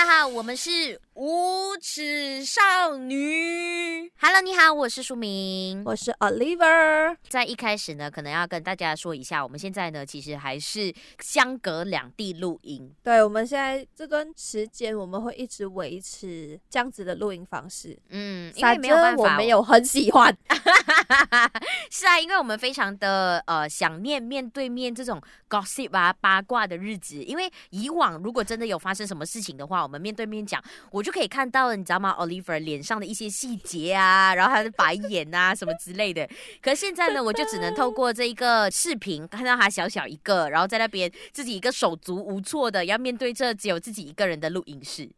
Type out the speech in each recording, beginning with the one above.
家好，我们是无耻少女。Hello，你好，我是舒明，我是 Oliver。在一开始呢，可能要跟大家说一下，我们现在呢，其实还是相隔两地录音。对，我们现在这段时间，我们会一直维持这样子的录音方式。嗯，因为没有办法，我没有很喜欢。是啊，因为我们非常的呃想念面对面这种 gossip 啊八卦的日子。因为以往如果真的有发生什么事情的话，我们面对面讲，我就可以看到你知道吗？Oliver 脸上的一些细节啊，然后他的白眼啊什么之类的。可是现在呢，我就只能透过这一个视频看到他小小一个，然后在那边自己一个手足无措的要面对这只有自己一个人的录音室。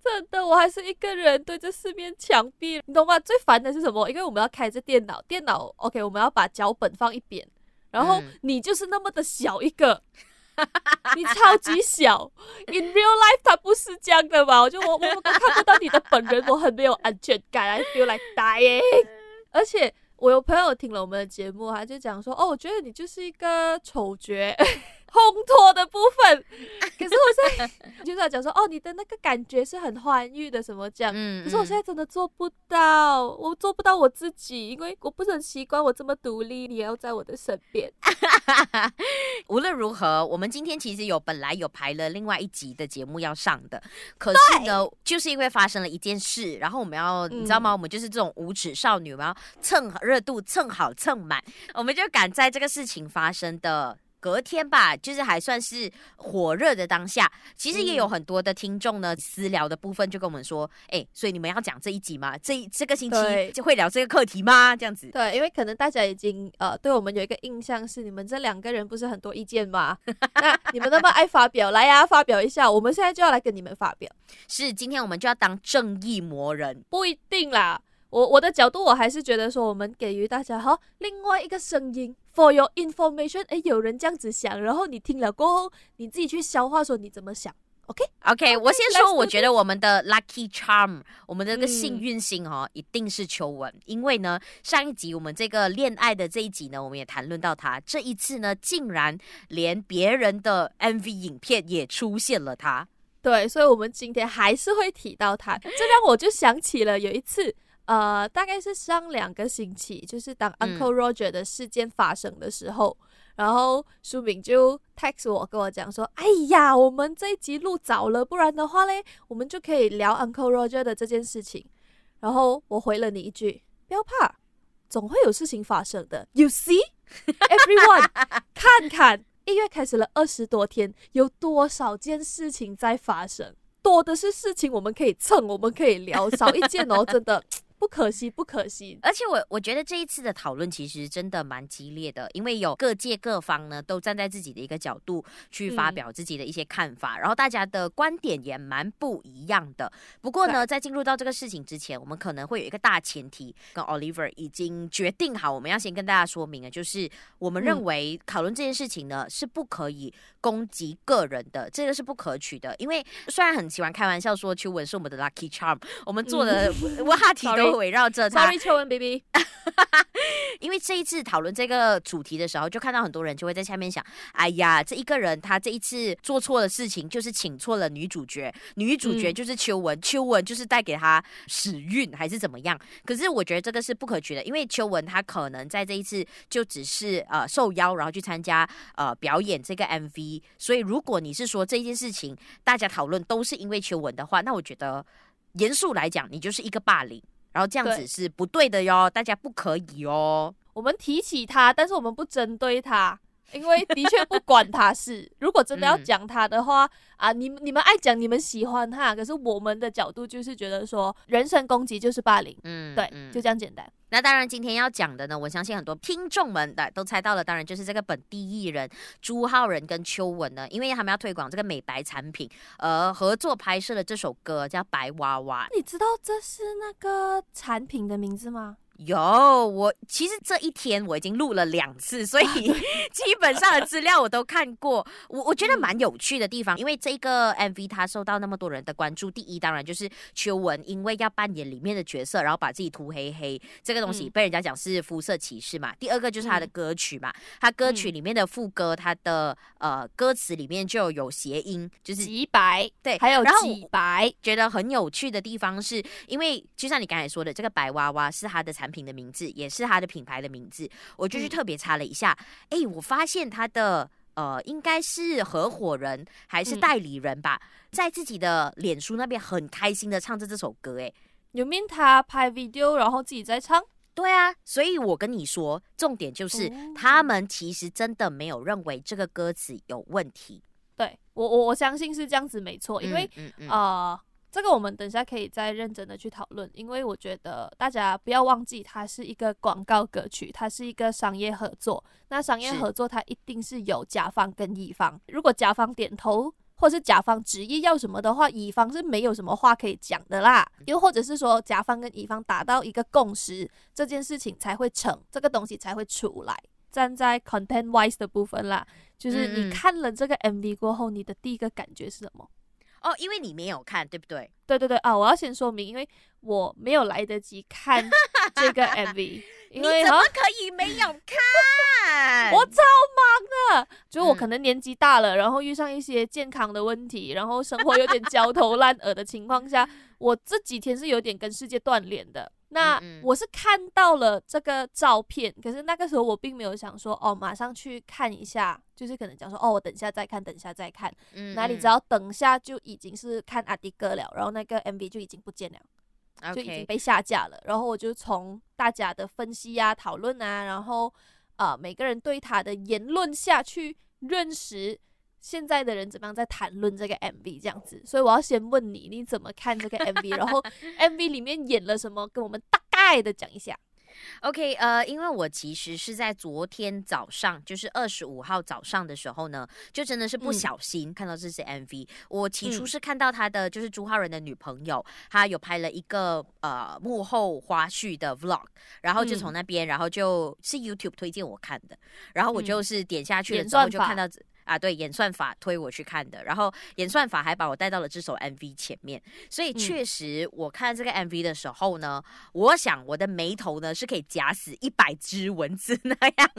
真的，我还是一个人对着四面墙壁，你懂吗？最烦的是什么？因为我们要开着电脑，电脑 OK，我们要把脚本放一边，然后你就是那么的小一个，嗯、你超级小。In real life，他不是这样的嘛？我就我我我看不到你的本人，我很没有安全感，I feel like dying。而且我有朋友听了我们的节目，他就讲说：“哦，我觉得你就是一个丑角。”烘托的部分，可是我现在就是要讲说，哦，你的那个感觉是很欢愉的，什么这样？嗯，可是我现在真的做不到，我做不到我自己，因为我不是很习惯我这么独立，你也要在我的身边。无论如何，我们今天其实有本来有排了另外一集的节目要上的，可是呢，就是因为发生了一件事，然后我们要，你知道吗？我们就是这种无耻少女，我们要蹭热度，蹭好蹭满，我们就赶在这个事情发生的。隔天吧，就是还算是火热的当下，其实也有很多的听众呢，私聊的部分就跟我们说，哎、欸，所以你们要讲这一集吗？这这个星期就会聊这个课题吗？这样子。对，因为可能大家已经呃对我们有一个印象是，你们这两个人不是很多意见吗？那你们那么爱发表，来呀、啊，发表一下。我们现在就要来跟你们发表。是，今天我们就要当正义魔人？不一定啦。我我的角度，我还是觉得说，我们给予大家好另外一个声音，for your information。诶，有人这样子想，然后你听了过后，你自己去消化，说你怎么想。OK，OK，okay? okay, 我先说，我觉得我们的 lucky charm，我们的这个幸运星哈、哦，一定是秋文，因为呢，上一集我们这个恋爱的这一集呢，我们也谈论到他，这一次呢，竟然连别人的 MV 影片也出现了他。对，所以我们今天还是会提到他，这让我就想起了有一次。呃，大概是上两个星期，就是当 Uncle Roger 的事件发生的时候，嗯、然后书敏就 text 我跟我讲说：“哎呀，我们这一集录早了，不然的话嘞，我们就可以聊 Uncle Roger 的这件事情。”然后我回了你一句：“不要怕，总会有事情发生的。”You see, everyone，看看一月开始了二十多天，有多少件事情在发生？多的是事情，我们可以蹭，我们可以聊，少一件哦，真的。不可惜，不可惜。而且我我觉得这一次的讨论其实真的蛮激烈的，因为有各界各方呢都站在自己的一个角度去发表自己的一些看法，嗯、然后大家的观点也蛮不一样的。不过呢，在进入到这个事情之前，我们可能会有一个大前提，跟 Oliver 已经决定好，我们要先跟大家说明啊，就是我们认为讨论这件事情呢、嗯、是不可以攻击个人的，这个是不可取的。因为虽然很喜欢开玩笑说秋文是我们的 lucky charm，我们做的 话题都。围绕着他，Sorry，秋文 baby。因为这一次讨论这个主题的时候，就看到很多人就会在下面想：哎呀，这一个人他这一次做错的事情，就是请错了女主角，女主角就是秋文，嗯、秋文就是带给他屎运还是怎么样？可是我觉得这个是不可取的，因为秋文他可能在这一次就只是呃受邀，然后去参加呃表演这个 MV。所以如果你是说这件事情大家讨论都是因为秋文的话，那我觉得严肃来讲，你就是一个霸凌。然后这样子是不对的哟，大家不可以哦。我们提起他，但是我们不针对他，因为的确不管他是。如果真的要讲他的话，嗯、啊，你你们爱讲，你们喜欢他，可是我们的角度就是觉得说，人身攻击就是霸凌。嗯，对，嗯、就这样简单。那当然，今天要讲的呢，我相信很多听众们的都猜到了，当然就是这个本地艺人朱浩仁跟邱文呢，因为他们要推广这个美白产品，呃，合作拍摄了这首歌叫《白娃娃》。你知道这是那个产品的名字吗？有，我其实这一天我已经录了两次，所以 基本上的资料我都看过。我我觉得蛮有趣的地方，因为这个 MV 它受到那么多人的关注。第一，当然就是秋文因为要扮演里面的角色，然后把自己涂黑黑，这个东西被人家讲是肤色歧视嘛。第二个就是他的歌曲嘛，他歌曲里面的副歌，他的呃歌词里面就有谐音，就是几白，对，还有几白。觉得很有趣的地方是，因为就像你刚才说的，这个白娃娃是他的产品的名字，也是他的品牌的名字，我就去特别查了一下，哎、嗯欸，我发现他的呃，应该是合伙人还是代理人吧，嗯、在自己的脸书那边很开心的唱着这首歌，哎，有没有他拍 video 然后自己在唱？对啊，所以我跟你说，重点就是、哦、他们其实真的没有认为这个歌词有问题。对我，我我相信是这样子，没错，因为呃这个我们等下可以再认真的去讨论，因为我觉得大家不要忘记，它是一个广告歌曲，它是一个商业合作。那商业合作它一定是有甲方跟乙方，如果甲方点头，或是甲方执意要什么的话，乙方是没有什么话可以讲的啦。又或者是说，甲方跟乙方达到一个共识，这件事情才会成，这个东西才会出来。站在 content wise 的部分啦，就是你看了这个 MV 过后，你的第一个感觉是什么？哦，因为你没有看，对不对？对对对啊！我要先说明，因为我没有来得及看这个 MV，因为你怎么可以没有 看？我超忙的，就我可能年纪大了，然后遇上一些健康的问题，然后生活有点焦头烂额的情况下，我这几天是有点跟世界断联的。那我是看到了这个照片，可是那个时候我并没有想说哦，马上去看一下，就是可能讲说哦，我等下再看，等下再看。嗯，哪里知道等下就已经是看阿迪哥了，然后那个 MV 就已经不见了，就已经被下架了。然后我就从大家的分析啊、讨论啊，然后啊、呃、每个人对他的言论下去认识。现在的人怎么样在谈论这个 MV 这样子？所以我要先问你，你怎么看这个 MV？然后 MV 里面演了什么？跟我们大概的讲一下。OK，呃，因为我其实是在昨天早上，就是二十五号早上的时候呢，就真的是不小心看到这支 MV。嗯、我起初是看到他的，就是朱浩仁的女朋友，她有拍了一个呃幕后花絮的 Vlog，然后就从那边，然后就是 YouTube 推荐我看的，然后我就是点下去了之后就看到。啊，对，演算法推我去看的，然后演算法还把我带到了这首 MV 前面，所以确实我看这个 MV 的时候呢，嗯、我想我的眉头呢是可以夹死一百只蚊子那样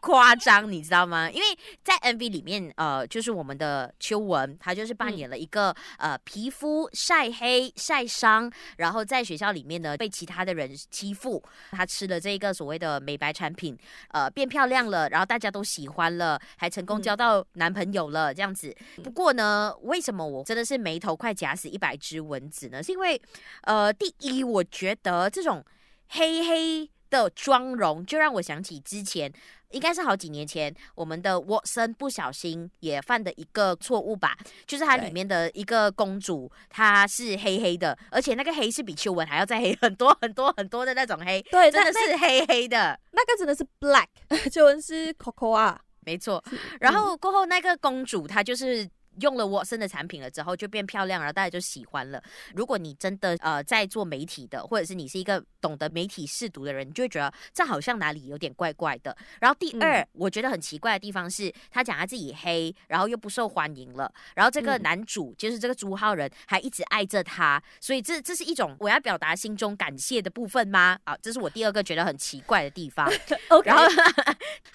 夸张，你知道吗？因为在 MV 里面，呃，就是我们的秋文，他就是扮演了一个、嗯、呃皮肤晒黑晒伤，然后在学校里面呢被其他的人欺负，他吃了这个所谓的美白产品，呃，变漂亮了，然后大家都喜欢了，还成功交到、嗯。男朋友了这样子，不过呢，为什么我真的是眉头快夹死一百只蚊子呢？是因为，呃，第一，我觉得这种黑黑的妆容就让我想起之前，应该是好几年前，我们的沃森不小心也犯的一个错误吧，就是它里面的一个公主，她是黑黑的，而且那个黑是比秋文还要再黑很多 很多很多的那种黑，对，真的是黑黑的，那个真的是 black，秋文是 cocoa 啊。没错，然后过后那个公主她就是用了沃森的产品了之后就变漂亮，然后大家就喜欢了。如果你真的呃在做媒体的，或者是你是一个懂得媒体试读的人，你就会觉得这好像哪里有点怪怪的。然后第二，嗯、我觉得很奇怪的地方是，他讲他自己黑，然后又不受欢迎了，然后这个男主、嗯、就是这个朱浩仁还一直爱着他，所以这这是一种我要表达心中感谢的部分吗？啊，这是我第二个觉得很奇怪的地方。然后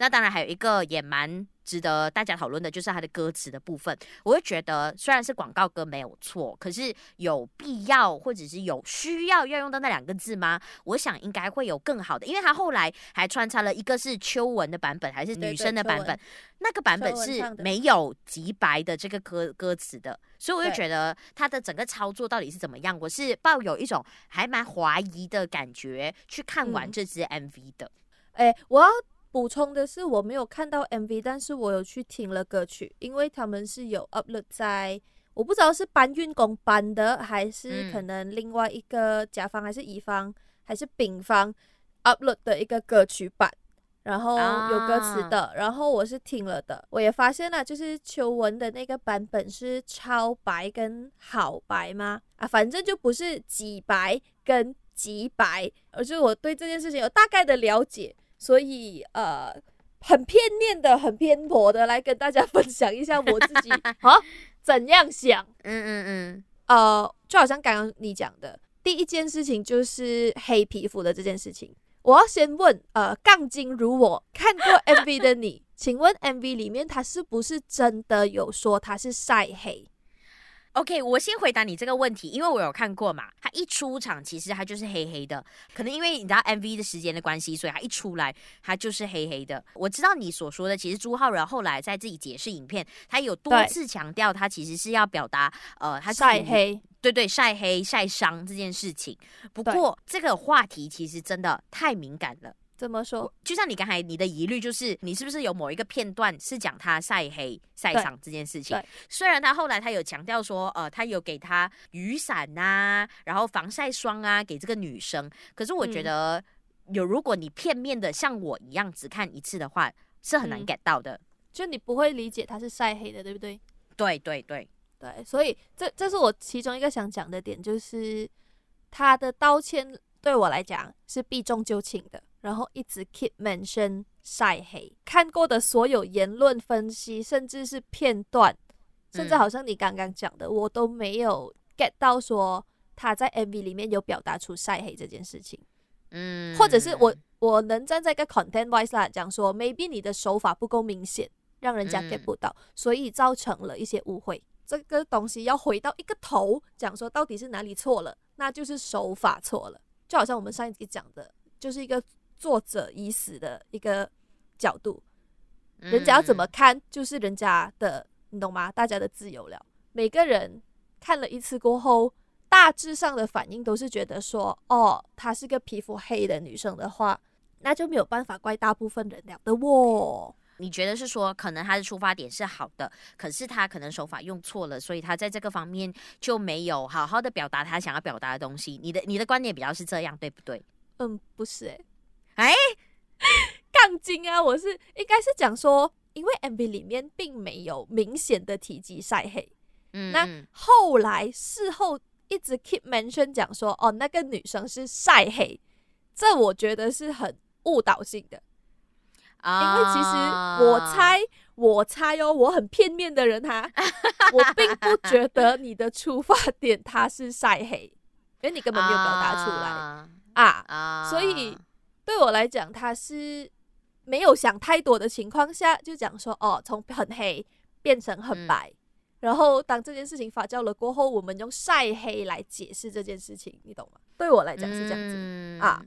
那当然还有一个也蛮。值得大家讨论的就是它的歌词的部分，我会觉得虽然是广告歌没有错，可是有必要或者是有需要要用到那两个字吗？我想应该会有更好的，因为他后来还穿插了一个是秋文的版本，还是女生的版本，那个版本是没有极白的这个歌歌词的，所以我就觉得他的整个操作到底是怎么样？我是抱有一种还蛮怀疑的感觉去看完这支 MV 的。哎、嗯欸，我要。补充的是，我没有看到 MV，但是我有去听了歌曲，因为他们是有 upload 在，我不知道是搬运工搬的，还是可能另外一个甲方，还是乙方，还是丙方 upload 的一个歌曲版，然后有歌词的，啊、然后我是听了的，我也发现了，就是秋文的那个版本是超白跟好白吗？啊，反正就不是几白跟极白，而是我对这件事情有大概的了解，所以呃，很片面的、很偏颇的来跟大家分享一下我自己 啊怎样想。嗯嗯嗯，呃，就好像刚刚你讲的，第一件事情就是黑皮肤的这件事情。我要先问，呃，杠精如我看过 MV 的你，请问 MV 里面他是不是真的有说他是晒黑？OK，我先回答你这个问题，因为我有看过嘛。他一出场，其实他就是黑黑的，可能因为你知道 MV 的时间的关系，所以他一出来，他就是黑黑的。我知道你所说的，其实朱浩然后来在自己解释影片，他有多次强调，他其实是要表达，呃，他晒黑。对对，晒黑晒伤这件事情，不过这个话题其实真的太敏感了。怎么说？就像你刚才你的疑虑，就是你是不是有某一个片段是讲他晒黑晒伤这件事情？虽然他后来他有强调说，呃，他有给他雨伞啊，然后防晒霜啊，给这个女生。可是我觉得，嗯、有如果你片面的像我一样只看一次的话，是很难 get 到的。嗯、就你不会理解他是晒黑的，对不对？对对对。对，所以这这是我其中一个想讲的点，就是他的道歉对我来讲是避重就轻的，然后一直 keep mention 晒黑，看过的所有言论分析，甚至是片段，甚至好像你刚刚讲的，嗯、我都没有 get 到说他在 MV 里面有表达出晒黑这件事情，嗯，或者是我我能站在一个 content wise 啦讲说，maybe 你的手法不够明显，让人家 get 不到，嗯、所以造成了一些误会。这个东西要回到一个头讲说，到底是哪里错了？那就是手法错了。就好像我们上一集讲的，就是一个作者已死的一个角度，人家要怎么看，就是人家的，你懂吗？大家的自由了。每个人看了一次过后，大致上的反应都是觉得说，哦，她是个皮肤黑的女生的话，那就没有办法怪大部分人了的喔。你觉得是说，可能他的出发点是好的，可是他可能手法用错了，所以他在这个方面就没有好好的表达他想要表达的东西。你的你的观点比较是这样，对不对？嗯，不是、欸，哎，哎，杠精啊！我是应该是讲说，因为 MV 里面并没有明显的提及晒黑，嗯，那后来事后一直 keep mention 讲说，哦，那个女生是晒黑，这我觉得是很误导性的。因为其实我猜，我猜哦，我很片面的人哈，我并不觉得你的出发点他是晒黑，因为你根本没有表达出来。啊，啊，所以对我来讲，他是没有想太多的情况下就讲说哦，从很黑变成很白，嗯、然后当这件事情发酵了过后，我们用晒黑来解释这件事情，你懂吗？对我来讲是这样子、嗯、啊。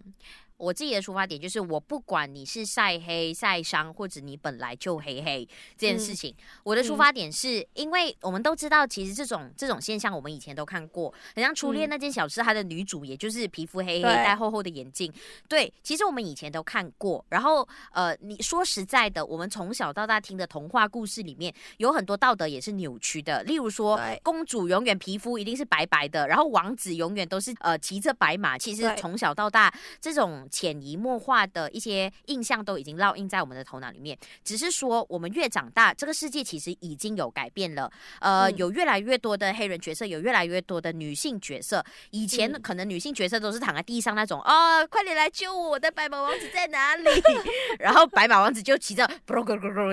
我自己的出发点就是，我不管你是晒黑、晒伤，或者你本来就黑黑这件事情，嗯、我的出发点是、嗯、因为我们都知道，其实这种这种现象我们以前都看过，很像初恋那件小事，它的女主也就是皮肤黑黑，戴厚厚的眼镜。对，其实我们以前都看过。然后呃，你说实在的，我们从小到大听的童话故事里面有很多道德也是扭曲的，例如说公主永远皮肤一定是白白的，然后王子永远都是呃骑着白马。其实从小到大这种。潜移默化的一些印象都已经烙印在我们的头脑里面，只是说我们越长大，这个世界其实已经有改变了。呃，有越来越多的黑人角色，有越来越多的女性角色。以前可能女性角色都是躺在地上那种，哦，快点来救我，我的白马王子在哪里？然后白马王子就骑着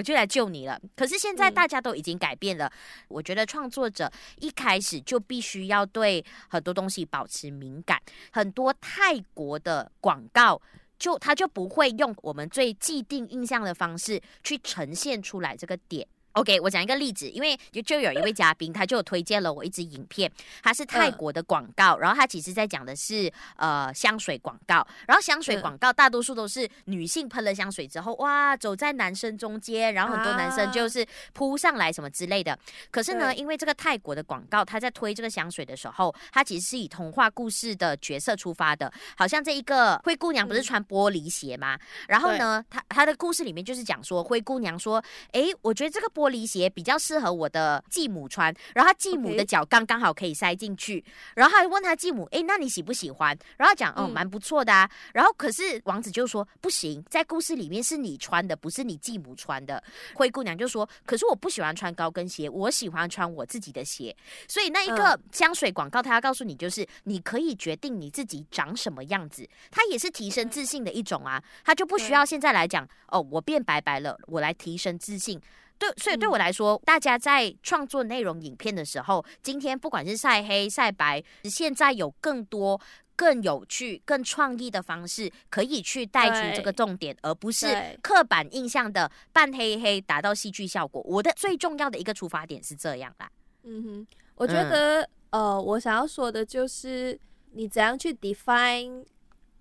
就来救你了。可是现在大家都已经改变了，我觉得创作者一开始就必须要对很多东西保持敏感。很多泰国的广告。到就他就不会用我们最既定印象的方式去呈现出来这个点。OK，我讲一个例子，因为就就有一位嘉宾，他就推荐了我一支影片，它是泰国的广告，然后他其实在讲的是呃香水广告，然后香水广告大多数都是女性喷了香水之后，哇，走在男生中间，然后很多男生就是扑上来什么之类的。可是呢，因为这个泰国的广告，他在推这个香水的时候，他其实是以童话故事的角色出发的，好像这一个灰姑娘不是穿玻璃鞋吗？然后呢，他他的故事里面就是讲说灰姑娘说，哎，我觉得这个玻玻璃鞋比较适合我的继母穿，然后他继母的脚刚刚好可以塞进去，然后还问他继母，哎，那你喜不喜欢？然后讲，哦，蛮不错的啊。然后可是王子就说，不行，在故事里面是你穿的，不是你继母穿的。灰姑娘就说，可是我不喜欢穿高跟鞋，我喜欢穿我自己的鞋。所以那一个香水广告，他要告诉你，就是你可以决定你自己长什么样子，它也是提升自信的一种啊。他就不需要现在来讲，哦，我变白白了，我来提升自信。对，所以对我来说，大家在创作内容影片的时候，今天不管是晒黑晒白，现在有更多更有趣、更创意的方式，可以去带出这个重点，而不是刻板印象的扮黑黑达到戏剧效果。我的最重要的一个出发点是这样啦。嗯哼，我觉得，嗯、呃，我想要说的就是，你怎样去 define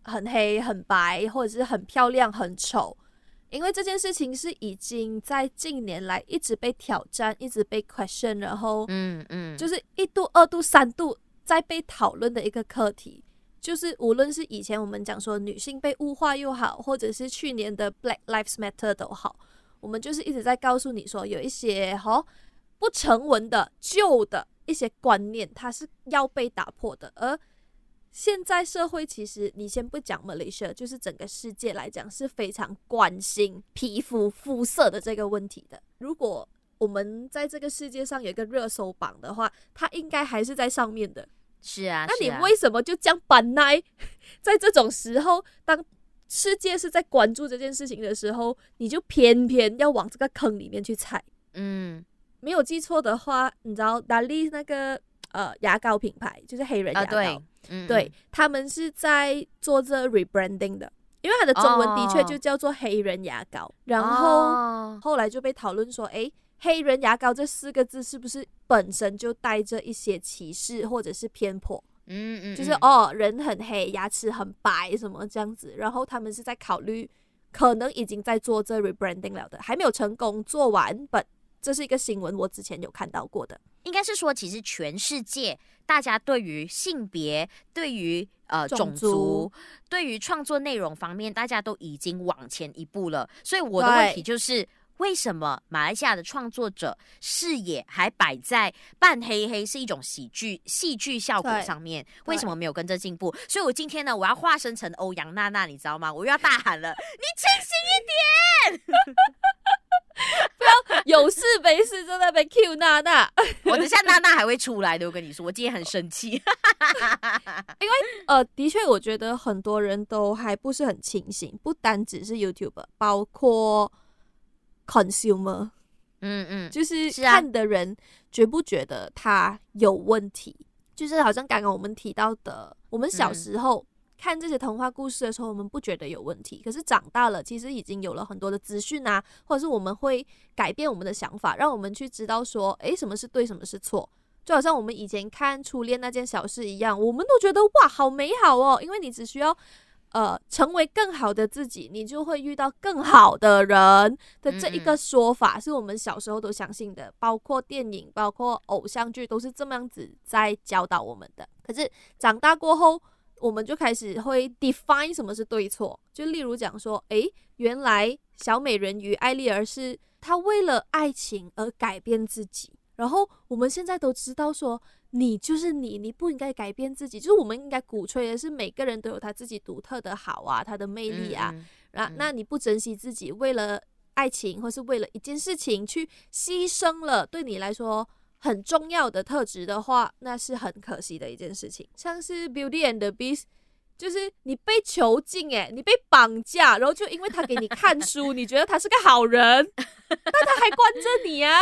很黑、很白，或者是很漂亮、很丑，因为这件事情是已经在近年来一直被挑战、一直被 question，然后，嗯嗯，就是一度、二度、三度在被讨论的一个课题。就是无论是以前我们讲说女性被物化又好，或者是去年的 Black Lives Matter 都好，我们就是一直在告诉你说，有一些哈。不成文的旧的一些观念，它是要被打破的。而现在社会，其实你先不讲 Malaysia，就是整个世界来讲是非常关心皮肤肤色的这个问题的。如果我们在这个世界上有一个热搜榜的话，它应该还是在上面的。是啊，那你为什么就将板奶在这种时候，当世界是在关注这件事情的时候，你就偏偏要往这个坑里面去踩？嗯。没有记错的话，你知道达利那个呃牙膏品牌就是黑人牙膏，嗯、对，他们是在做这 rebranding 的，因为它的中文的确就叫做黑人牙膏，哦、然后、哦、后来就被讨论说，诶，黑人牙膏这四个字是不是本身就带着一些歧视或者是偏颇？嗯嗯，就是哦，人很黑，牙齿很白什么这样子，然后他们是在考虑，可能已经在做这 rebranding 了的，还没有成功做完本。这是一个新闻，我之前有看到过的。应该是说，其实全世界大家对于性别、对于呃种族、对于创作内容方面，大家都已经往前一步了。所以我的问题就是，为什么马来西亚的创作者视野还摆在半黑黑是一种喜剧、戏剧效果上面？为什么没有跟着进步？所以我今天呢，我要化身成欧阳娜娜，你知道吗？我又要大喊了，你清醒一点！不要有事没事就在那边 Q 娜娜，我等下娜娜还会出来的。我跟你说，我今天很生气，因为呃，的确，我觉得很多人都还不是很清醒，不单只是 YouTuber，包括 consumer，嗯嗯，就是看的人觉不觉得他有问题？啊、就是好像刚刚我们提到的，我们小时候。嗯看这些童话故事的时候，我们不觉得有问题。可是长大了，其实已经有了很多的资讯啊，或者是我们会改变我们的想法，让我们去知道说，诶，什么是对，什么是错。就好像我们以前看初恋那件小事一样，我们都觉得哇，好美好哦。因为你只需要，呃，成为更好的自己，你就会遇到更好的人的这一个说法，是我们小时候都相信的。包括电影，包括偶像剧，都是这么样子在教导我们的。可是长大过后，我们就开始会 define 什么是对错，就例如讲说，诶，原来小美人鱼艾丽儿是她为了爱情而改变自己，然后我们现在都知道说，你就是你，你不应该改变自己，就是我们应该鼓吹的是每个人都有他自己独特的好啊，他的魅力啊，嗯嗯、啊，那你不珍惜自己，为了爱情或是为了一件事情去牺牲了，对你来说。很重要的特质的话，那是很可惜的一件事情。像是《Beauty and the Beast》，就是你被囚禁，诶，你被绑架，然后就因为他给你看 书，你觉得他是个好人，但他还关着你啊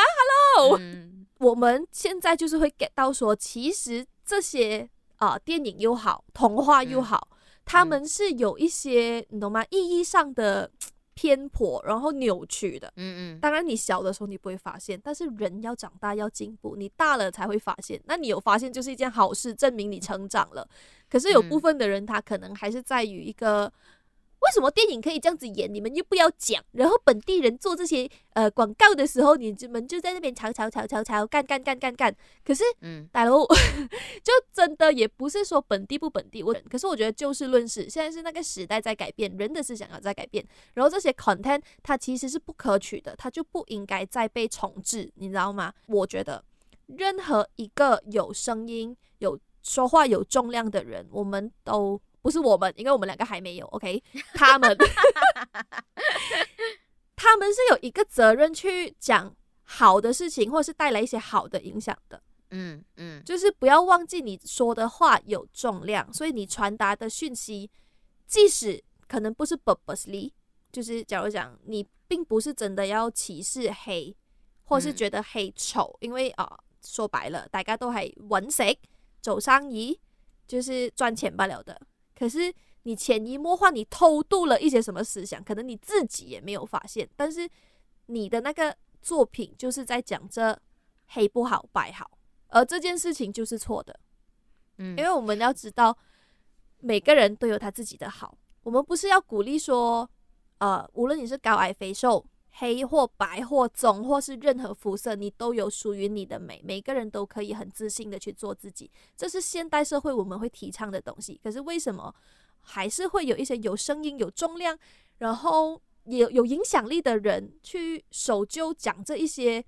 ！Hello，嗯、我们现在就是会 get 到说，其实这些啊、呃、电影又好，童话又好，他、嗯、们是有一些你懂吗？意义上的。偏颇，然后扭曲的，嗯嗯，当然你小的时候你不会发现，但是人要长大要进步，你大了才会发现。那你有发现就是一件好事，证明你成长了。可是有部分的人他可能还是在于一个，为为什么电影可以这样子演，你们又不要讲？然后本地人做这些呃广告的时候，你们就在那边吵吵吵吵吵，干干干干干。可是，嗯，大佬 就真的也不是说本地不本地，我可是我觉得就事论事，现在是那个时代在改变，人的思想要在改变，然后这些 content 它其实是不可取的，它就不应该再被重置，你知道吗？我觉得任何一个有声音、有说话、有重量的人，我们都。不是我们，因为我们两个还没有。OK，他们，他们是有一个责任去讲好的事情，或者是带来一些好的影响的。嗯嗯，就是不要忘记你说的话有重量，所以你传达的讯息，即使可能不是 purposely，就是假如讲你并不是真的要歧视黑，或是觉得黑丑，因为啊、呃，说白了，大家都系揾食做生意，就是赚钱罢了的。可是你潜移默化，你偷渡了一些什么思想，可能你自己也没有发现。但是你的那个作品就是在讲这黑不好白好，而这件事情就是错的。嗯，因为我们要知道每个人都有他自己的好，我们不是要鼓励说，呃，无论你是高矮肥瘦。黑或白或棕或是任何肤色，你都有属于你的美。每个人都可以很自信的去做自己，这是现代社会我们会提倡的东西。可是为什么还是会有一些有声音、有重量，然后也有影响力的人去守旧讲这一些？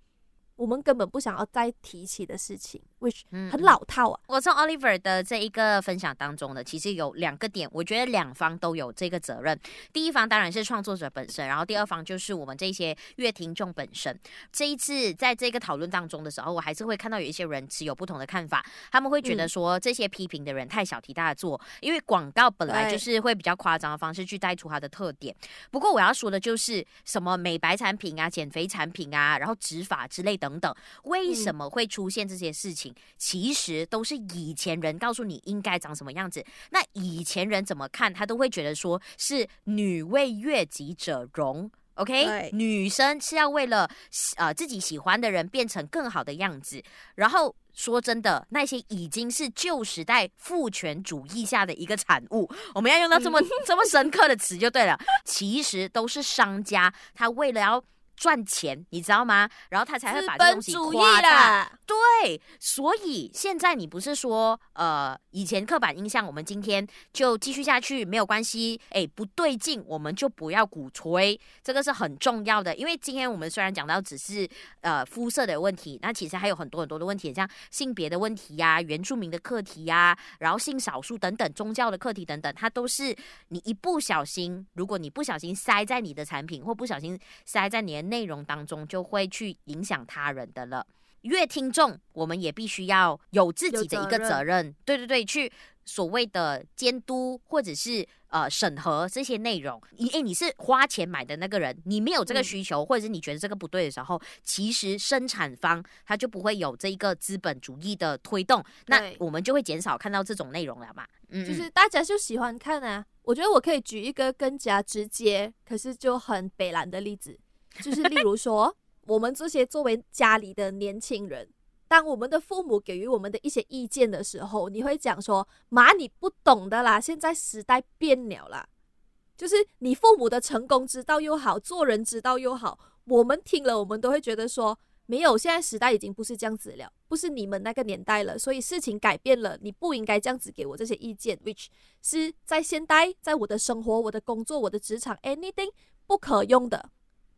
我们根本不想要再提起的事情，which 很老套啊。我从 Oliver 的这一个分享当中呢，其实有两个点，我觉得两方都有这个责任。第一方当然是创作者本身，然后第二方就是我们这些乐听众本身。这一次在这个讨论当中的时候，我还是会看到有一些人持有不同的看法，他们会觉得说这些批评的人太小题大做，因为广告本来就是会比较夸张的方式去带出它的特点。不过我要说的就是什么美白产品啊、减肥产品啊，然后植发之类。等等，为什么会出现这些事情？嗯、其实都是以前人告诉你应该长什么样子。那以前人怎么看，他都会觉得说是女为悦己者容，OK？女生是要为了呃自己喜欢的人变成更好的样子。然后说真的，那些已经是旧时代父权主义下的一个产物。我们要用到这么 这么深刻的词就对了。其实都是商家，他为了要。赚钱，你知道吗？然后他才会把这东西夸大。对，所以现在你不是说，呃，以前刻板印象，我们今天就继续下去没有关系。哎，不对劲，我们就不要鼓吹，这个是很重要的。因为今天我们虽然讲到只是呃肤色的问题，那其实还有很多很多的问题，像性别的问题呀、啊、原住民的课题呀、啊，然后性少数等等、宗教的课题等等，它都是你一不小心，如果你不小心塞在你的产品，或不小心塞在你的。内容当中就会去影响他人的了。越听众，我们也必须要有自己的一个责任，对对对，去所谓的监督或者是呃审核这些内容。你诶，你是花钱买的那个人，你没有这个需求，嗯、或者是你觉得这个不对的时候，其实生产方他就不会有这一个资本主义的推动，那我们就会减少看到这种内容了嘛。嗯，就是大家就喜欢看啊。我觉得我可以举一个更加直接，可是就很北蓝的例子。就是例如说，我们这些作为家里的年轻人，当我们的父母给予我们的一些意见的时候，你会讲说：“妈，你不懂的啦，现在时代变了啦。”就是你父母的成功之道又好，做人之道又好，我们听了，我们都会觉得说：“没有，现在时代已经不是这样子了，不是你们那个年代了，所以事情改变了，你不应该这样子给我这些意见，which 是在现代，在我的生活、我的工作、我的职场，anything 不可用的。”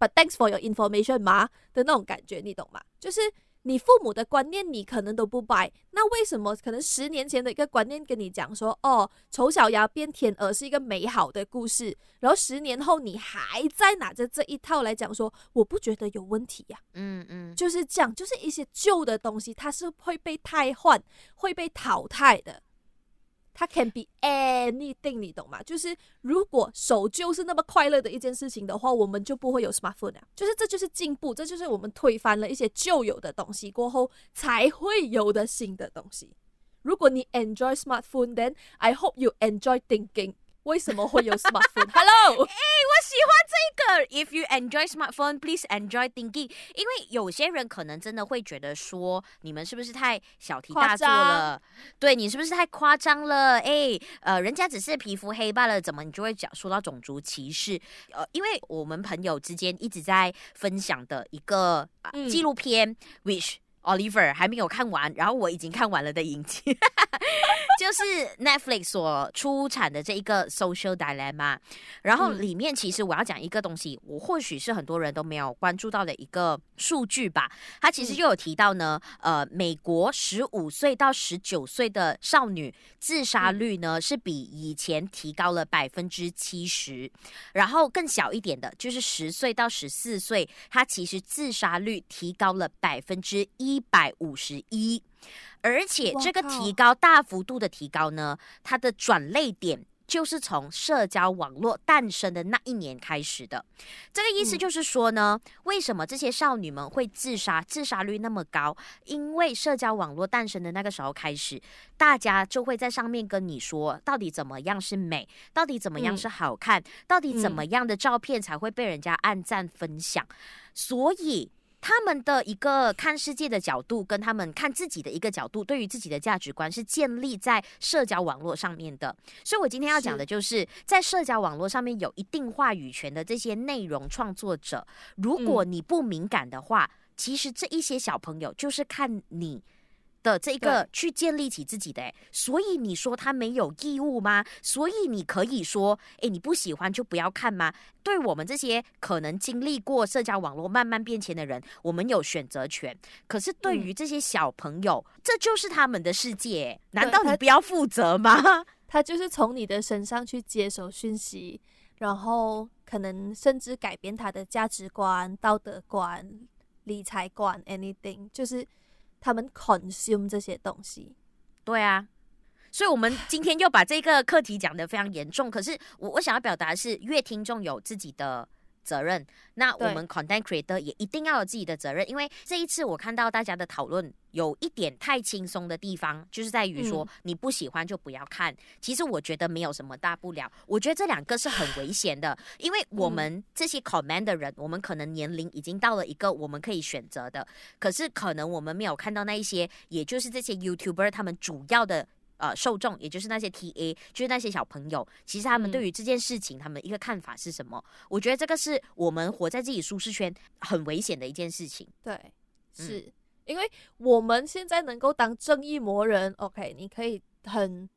But thanks for your information 嘛的那种感觉，你懂吗？就是你父母的观念，你可能都不 by。那为什么可能十年前的一个观念跟你讲说，哦，丑小鸭变天鹅是一个美好的故事，然后十年后你还在拿着这一套来讲说，我不觉得有问题呀、啊。嗯嗯，就是这样，就是一些旧的东西，它是会被汰换、会被淘汰的。它 can be anything，你懂吗？就是如果守旧是那么快乐的一件事情的话，我们就不会有 smartphone 啊。就是这就是进步，这就是我们推翻了一些旧有的东西过后才会有的新的东西。如果你 enjoy smartphone，then I hope you enjoy thinking。为什么会有 smartphone？Hello，哎、欸，我喜欢这个。If you enjoy smartphone, please enjoy thinking。因为有些人可能真的会觉得说，你们是不是太小题大做了？对，你是不是太夸张了？哎、欸，呃，人家只是皮肤黑罢了，怎么你就会讲说到种族歧视？呃，因为我们朋友之间一直在分享的一个、呃、纪录片，which。Oliver 还没有看完，然后我已经看完了的影集，就是 Netflix 所出产的这一个 Social Dilemma。然后里面其实我要讲一个东西，我或许是很多人都没有关注到的一个数据吧。它其实就有提到呢，呃，美国十五岁到十九岁的少女自杀率呢是比以前提高了百分之七十，然后更小一点的，就是十岁到十四岁，它其实自杀率提高了百分之一。一百五十一，而且这个提高大幅度的提高呢，它的转类点就是从社交网络诞生的那一年开始的。这个意思就是说呢，嗯、为什么这些少女们会自杀，自杀率那么高？因为社交网络诞生的那个时候开始，大家就会在上面跟你说，到底怎么样是美，到底怎么样是好看，嗯、到底怎么样的照片才会被人家按赞分享，所以。他们的一个看世界的角度，跟他们看自己的一个角度，对于自己的价值观是建立在社交网络上面的。所以我今天要讲的就是，在社交网络上面有一定话语权的这些内容创作者，如果你不敏感的话，其实这一些小朋友就是看你。的这个去建立起自己的，所以你说他没有义务吗？所以你可以说，诶，你不喜欢就不要看吗？对我们这些可能经历过社交网络慢慢变迁的人，我们有选择权。可是对于这些小朋友，嗯、这就是他们的世界，难道你不要负责吗？他，他就是从你的身上去接收讯息，然后可能甚至改变他的价值观、道德观、理财观，anything，就是。他们 consume 这些东西，对啊，所以我们今天又把这个课题讲得非常严重。可是我我想要表达的是，越听众有自己的责任，那我们 content creator 也一定要有自己的责任，因为这一次我看到大家的讨论有一点太轻松的地方，就是在于说你不喜欢就不要看。其实我觉得没有什么大不了，我觉得这两个是很危险的，因为我们这些 comment 的人，我们可能年龄已经到了一个我们可以选择的，可是可能我们没有看到那一些，也就是这些 YouTuber 他们主要的。呃，受众也就是那些 TA，就是那些小朋友，其实他们对于这件事情，嗯、他们一个看法是什么？我觉得这个是我们活在自己舒适圈很危险的一件事情。对，是、嗯、因为我们现在能够当正义魔人，OK？你可以很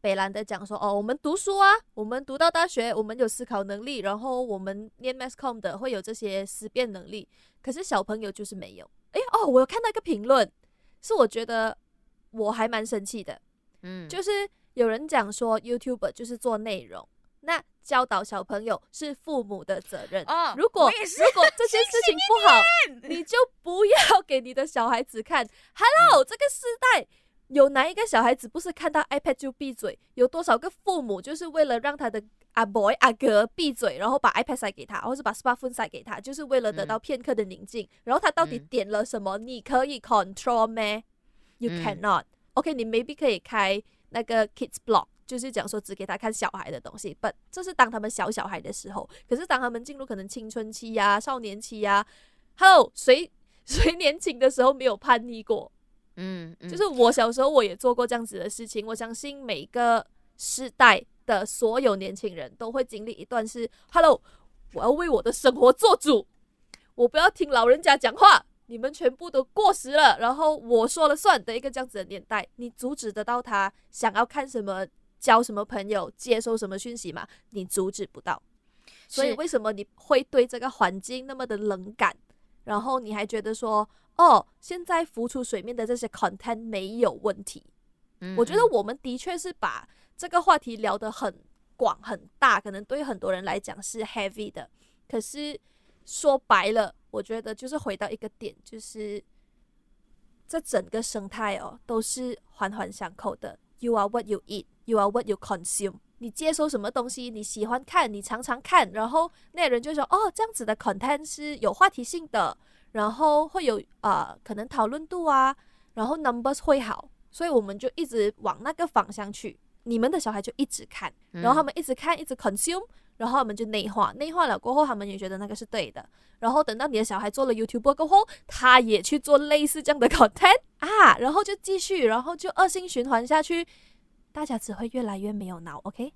北兰的讲说，哦，我们读书啊，我们读到大学，我们有思考能力，然后我们念 Mass Com 的会有这些思辨能力，可是小朋友就是没有。哎，哦，我有看到一个评论，是我觉得我还蛮生气的。嗯，就是有人讲说，YouTuber 就是做内容，那教导小朋友是父母的责任。哦，如果如果这些事情不好，你就不要给你的小孩子看。Hello，、嗯、这个时代有哪一个小孩子不是看到 iPad 就闭嘴？有多少个父母就是为了让他的阿 boy 阿哥闭嘴，然后把 iPad 塞给他，或是把 smartphone 塞给他，就是为了得到片刻的宁静？嗯、然后他到底点了什么？你可以 control 吗？You cannot。OK，你 maybe 可以开那个 kids blog，就是讲说只给他看小孩的东西，but 这是当他们小小孩的时候。可是当他们进入可能青春期呀、啊、少年期呀、啊，Hello，谁谁年轻的时候没有叛逆过？嗯，嗯，就是我小时候我也做过这样子的事情。我相信每个世代的所有年轻人都会经历一段是 Hello，我要为我的生活做主，我不要听老人家讲话。你们全部都过时了，然后我说了算的一个这样子的年代，你阻止得到他想要看什么、交什么朋友、接收什么讯息吗？你阻止不到。所以为什么你会对这个环境那么的冷感？然后你还觉得说，哦，现在浮出水面的这些 content 没有问题？嗯，我觉得我们的确是把这个话题聊得很广很大，可能对很多人来讲是 heavy 的。可是说白了。我觉得就是回到一个点，就是这整个生态哦，都是环环相扣的。You are what you eat, you are what you consume。你接收什么东西，你喜欢看，你常常看，然后那人就说：“哦，这样子的 content 是有话题性的，然后会有啊、呃，可能讨论度啊，然后 numbers 会好。”所以我们就一直往那个方向去。你们的小孩就一直看，然后他们一直看，一直 consume，然后他们就内化，内化了过后，他们也觉得那个是对的。然后等到你的小孩做了 YouTube 过后，他也去做类似这样的 content 啊，然后就继续，然后就恶性循环下去，大家只会越来越没有脑。OK，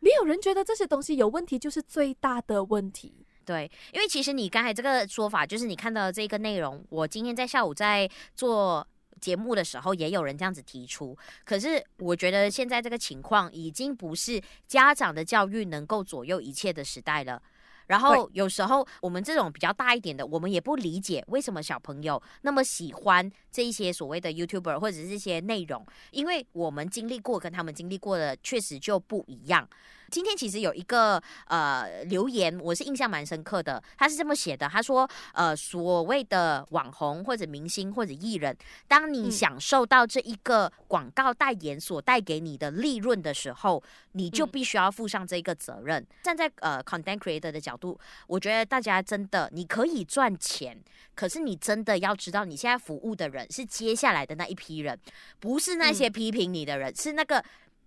没有人觉得这些东西有问题，就是最大的问题。对，因为其实你刚才这个说法，就是你看到的这个内容，我今天在下午在做。节目的时候也有人这样子提出，可是我觉得现在这个情况已经不是家长的教育能够左右一切的时代了。然后有时候我们这种比较大一点的，我们也不理解为什么小朋友那么喜欢这一些所谓的 YouTuber 或者是这些内容，因为我们经历过跟他们经历过的确实就不一样。今天其实有一个呃留言，我是印象蛮深刻的。他是这么写的，他说：“呃，所谓的网红或者明星或者艺人，当你享受到这一个广告代言所带给你的利润的时候，你就必须要负上这个责任。嗯、站在呃 content creator 的角度，我觉得大家真的你可以赚钱，可是你真的要知道，你现在服务的人是接下来的那一批人，不是那些批评你的人，嗯、是那个。”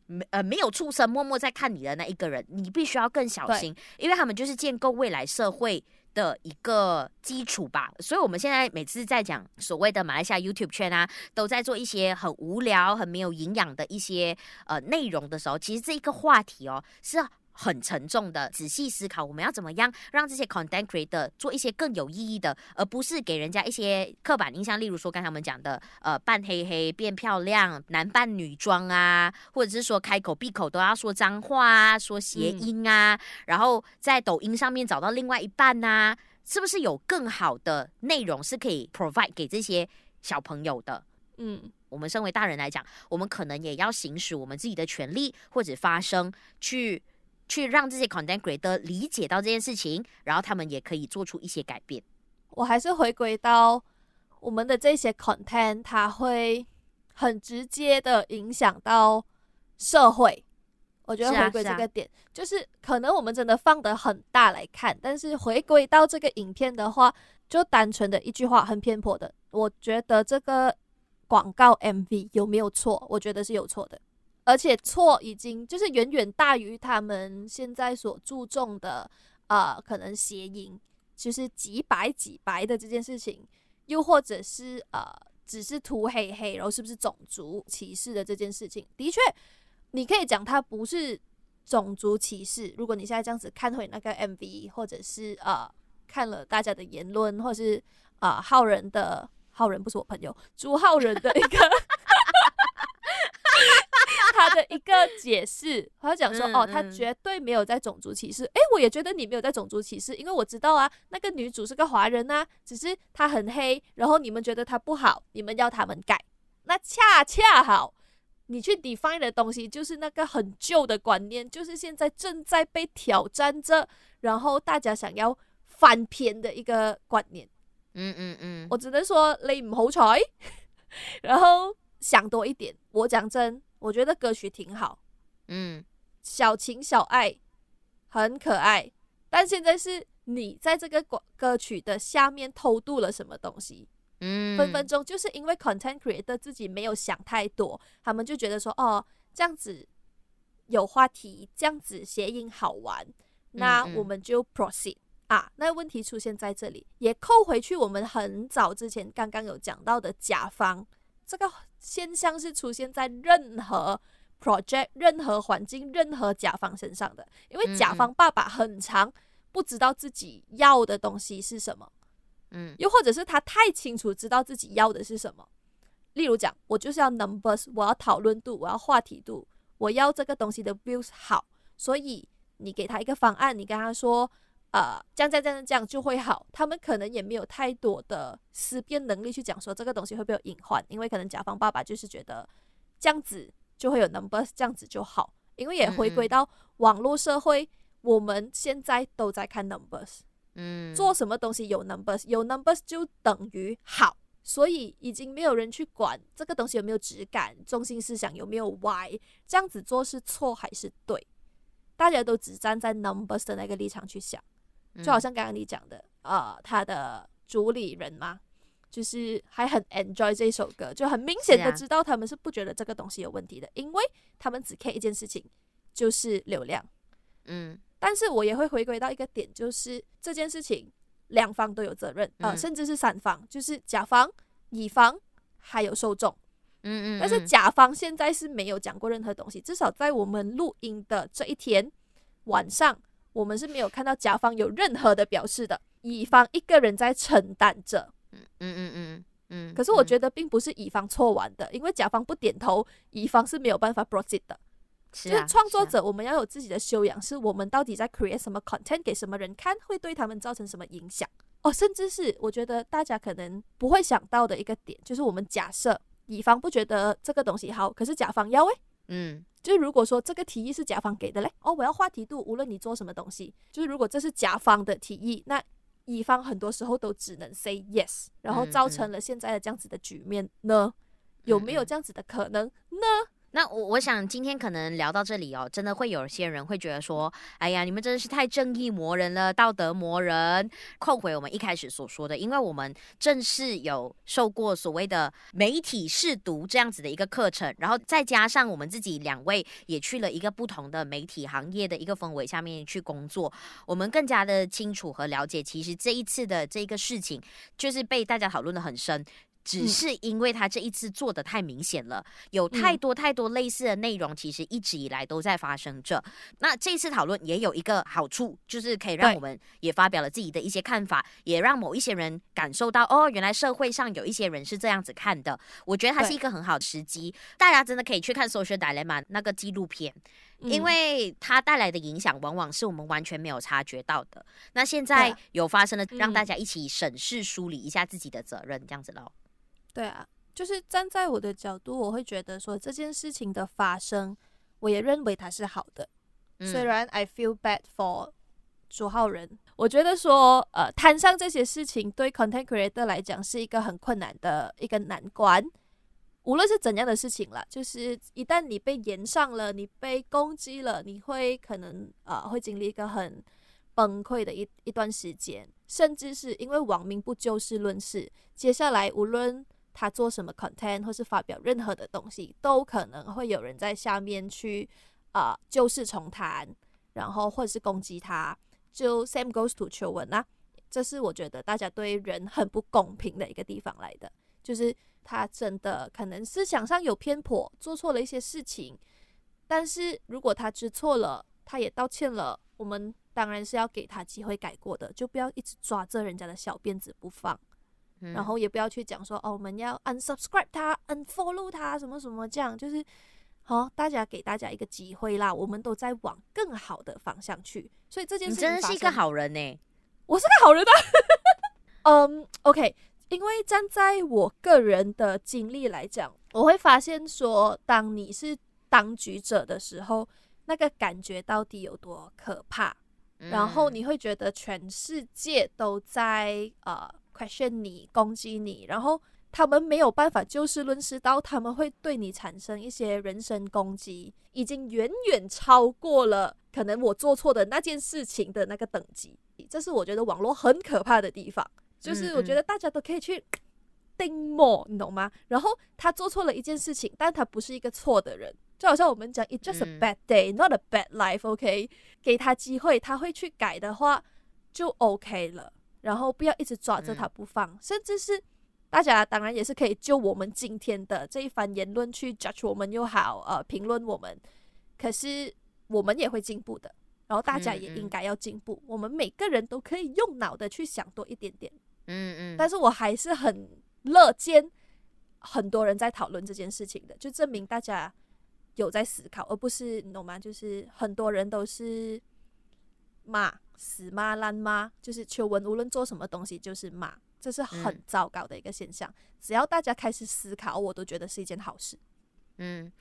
没呃，没有出声，默默在看你的那一个人，你必须要更小心，因为他们就是建构未来社会的一个基础吧。所以我们现在每次在讲所谓的马来西亚 YouTube 圈啊，都在做一些很无聊、很没有营养的一些呃内容的时候，其实这一个话题哦是。很沉重的，仔细思考，我们要怎么样让这些 content creator 做一些更有意义的，而不是给人家一些刻板印象。例如说，刚才我们讲的，呃，扮黑黑变漂亮，男扮女装啊，或者是说开口闭口都要说脏话啊，说谐音啊，嗯、然后在抖音上面找到另外一半啊，是不是有更好的内容是可以 provide 给这些小朋友的？嗯，我们身为大人来讲，我们可能也要行使我们自己的权利或者发声去。去让这些 content creator 理解到这件事情，然后他们也可以做出一些改变。我还是回归到我们的这些 content，它会很直接的影响到社会。我觉得回归这个点，是啊是啊，就是可能我们真的放得很大来看，但是回归到这个影片的话，就单纯的一句话，很偏颇的。我觉得这个广告 MV 有没有错？我觉得是有错的。而且错已经就是远远大于他们现在所注重的，呃，可能谐音，就是几白几白的这件事情，又或者是呃，只是涂黑黑，然后是不是种族歧视的这件事情，的确，你可以讲它不是种族歧视。如果你现在这样子看回那个 MV，或者是呃看了大家的言论，或者是呃浩仁的浩仁不是我朋友，朱浩仁的一个。他的一个解释，他讲说：“哦，他绝对没有在种族歧视。”诶，我也觉得你没有在种族歧视，因为我知道啊，那个女主是个华人啊，只是她很黑，然后你们觉得她不好，你们要他们改。那恰恰好，你去 define 的东西就是那个很旧的观念，就是现在正在被挑战着，然后大家想要翻篇的一个观念。嗯嗯嗯，我只能说你唔好彩，然后想多一点。我讲真。我觉得歌曲挺好，嗯，小情小爱，很可爱。但现在是你在这个歌歌曲的下面偷渡了什么东西？嗯，分分钟就是因为 content creator 自己没有想太多，他们就觉得说，哦，这样子有话题，这样子谐音好玩，那我们就 proceed 嗯嗯啊。那问题出现在这里，也扣回去我们很早之前刚刚有讲到的甲方。这个现象是出现在任何 project、任何环境、任何甲方身上的，因为甲方爸爸很长不知道自己要的东西是什么，嗯，又或者是他太清楚知道自己要的是什么。例如讲，我就是要 numbers，我要讨论度，我要话题度，我要这个东西的 views 好，所以你给他一个方案，你跟他说。呃，这样这样这样这样就会好。他们可能也没有太多的思辨能力去讲说这个东西会不会有隐患，因为可能甲方爸爸就是觉得这样子就会有 numbers，这样子就好。因为也回归到网络社会，我们现在都在看 numbers，嗯，做什么东西有 numbers，有 numbers 就等于好，所以已经没有人去管这个东西有没有质感，中心思想有没有歪，这样子做是错还是对？大家都只站在 numbers 的那个立场去想。就好像刚刚你讲的，呃，他的主理人嘛，就是还很 enjoy 这一首歌，就很明显的知道他们是不觉得这个东西有问题的，因为他们只 care 一件事情，就是流量。嗯，但是我也会回归到一个点，就是这件事情两方都有责任，呃，甚至是三方，就是甲方、乙方还有受众。嗯嗯，但是甲方现在是没有讲过任何东西，至少在我们录音的这一天晚上，我们是没有看到甲方有任何的表示的。乙方一个人在承担着。嗯嗯嗯嗯嗯。可是我觉得并不是乙方错完的，因为甲方不点头，乙方是没有办法 proceed 的。是啊，就是创作者，我们要有自己的修养，是我们到底在 create 什么 content 给什么人看，会对他们造成什么影响？哦，甚至是我觉得大家可能不会想到的一个点，就是我们假设。乙方不觉得这个东西好，可是甲方要诶，嗯，就如果说这个提议是甲方给的嘞，哦，我要话题度，无论你做什么东西，就是如果这是甲方的提议，那乙方很多时候都只能 say yes，然后造成了现在的这样子的局面呢？有没有这样子的可能呢？那我我想今天可能聊到这里哦，真的会有些人会觉得说，哎呀，你们真的是太正义魔人了，道德魔人。扣回我们一开始所说的，因为我们正是有受过所谓的媒体试读这样子的一个课程，然后再加上我们自己两位也去了一个不同的媒体行业的一个氛围下面去工作，我们更加的清楚和了解，其实这一次的这个事情就是被大家讨论得很深。只是因为他这一次做的太明显了，有太多太多类似的内容，其实一直以来都在发生着。那这次讨论也有一个好处，就是可以让我们也发表了自己的一些看法，也让某一些人感受到，哦，原来社会上有一些人是这样子看的。我觉得它是一个很好的时机，大家真的可以去看《Social Dilemma》那个纪录片，因为它带来的影响往往是我们完全没有察觉到的。那现在有发生了，让大家一起审视、梳理一下自己的责任，这样子喽。对啊，就是站在我的角度，我会觉得说这件事情的发生，我也认为它是好的。嗯、虽然 I feel bad for 主号人，我觉得说呃摊上这些事情对 content creator 来讲是一个很困难的一个难关。无论是怎样的事情啦，就是一旦你被延上了，你被攻击了，你会可能呃会经历一个很崩溃的一一段时间，甚至是因为网民不就事论事，接下来无论他做什么 content 或是发表任何的东西，都可能会有人在下面去啊、呃、旧事重谈，然后或者是攻击他。就 same goes to 秋文啊，这是我觉得大家对人很不公平的一个地方来的，就是他真的可能思想上有偏颇，做错了一些事情，但是如果他知错了，他也道歉了，我们当然是要给他机会改过的，就不要一直抓着人家的小辫子不放。然后也不要去讲说哦，我们要 unsubscribe 他，unfollow 他，什么什么这样，就是好、哦，大家给大家一个机会啦，我们都在往更好的方向去，所以这件事情真的是一个好人呢，我是个好人啊。嗯，OK，因为站在我个人的经历来讲，我会发现说，当你是当局者的时候，那个感觉到底有多可怕，嗯、然后你会觉得全世界都在呃。question 你，攻击你，然后他们没有办法就事论事到他们会对你产生一些人身攻击，已经远远超过了可能我做错的那件事情的那个等级。这是我觉得网络很可怕的地方，就是我觉得大家都可以去定默，你懂吗？然后他做错了一件事情，但他不是一个错的人，就好像我们讲，it's just a bad day, not a bad life, OK？给他机会，他会去改的话，就 OK 了。然后不要一直抓着他不放，嗯、甚至是大家当然也是可以就我们今天的这一番言论去 judge 我们又好，呃，评论我们。可是我们也会进步的，然后大家也应该要进步。嗯嗯、我们每个人都可以用脑的去想多一点点。嗯嗯。但是我还是很乐见很多人在讨论这件事情的，就证明大家有在思考，而不是你懂吗？就是很多人都是骂。死骂烂骂，就是求文无论做什么东西就是骂，这是很糟糕的一个现象。嗯、只要大家开始思考，我都觉得是一件好事。嗯。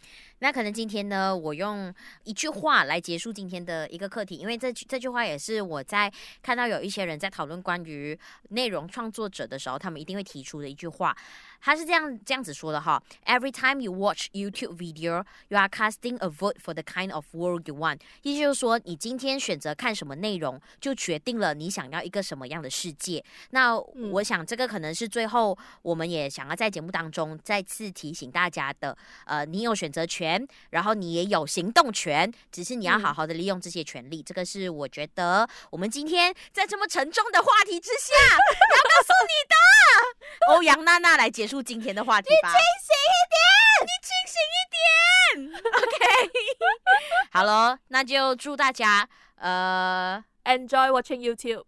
那可能今天呢，我用一句话来结束今天的一个课题，因为这这句话也是我在看到有一些人在讨论关于内容创作者的时候，他们一定会提出的一句话。他是这样这样子说的哈：Every time you watch YouTube video, you are casting a vote for the kind of world you want。意思就是说，你今天选择看什么内容，就决定了你想要一个什么样的世界。那我想，这个可能是最后我们也想要在节目当中再次提醒大家的。呃，你有选择权。然后你也有行动权，只是你要好好的利用这些权利。嗯、这个是我觉得我们今天在这么沉重的话题之下 要告诉你的。欧阳娜娜来结束今天的话题吧。你清醒一点，你清醒一点。OK，好了，那就祝大家呃，enjoy watching YouTube。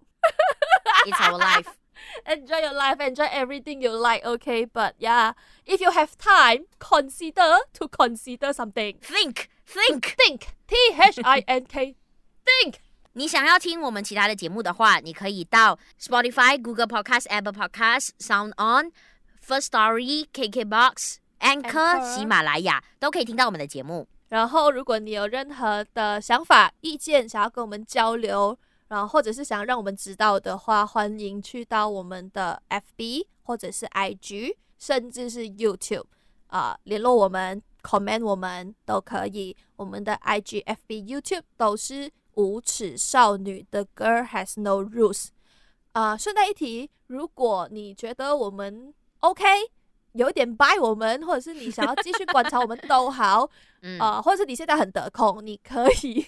It's our life. Enjoy your life, enjoy everything you like, okay? But yeah, if you have time, consider to consider something. Think, think, think. T H I N K. Think. 你想要听我们其他的节目的话，你可以到 Spotify、Google Podcast、Apple Podcast、Sound On、First Story、KKBox、Anchor、喜马拉雅都可以听到我们的节目。然后，如果你有任何的想法、意见，想要跟我们交流。 然后，或者是想要让我们知道的话，欢迎去到我们的 FB 或者是 IG，甚至是 YouTube 啊、呃，联络我们，comment 我们都可以。我们的 IG、FB、YouTube 都是无耻少女的 Girl Has No Rules。啊、呃，顺带一提，如果你觉得我们 OK，有一点 buy 我们，或者是你想要继续观察我们 都好，啊、呃，或者是你现在很得空，你可以。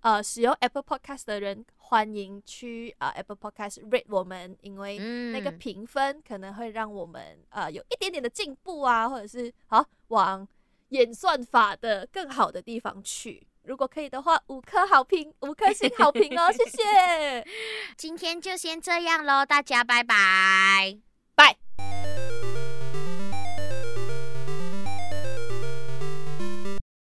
呃，使用 Apple Podcast 的人，欢迎去呃 Apple Podcast rate 我们，因为那个评分可能会让我们呃有一点点的进步啊，或者是好往演算法的更好的地方去。如果可以的话，五颗好评，五颗星好评哦，谢谢。今天就先这样喽，大家拜拜拜。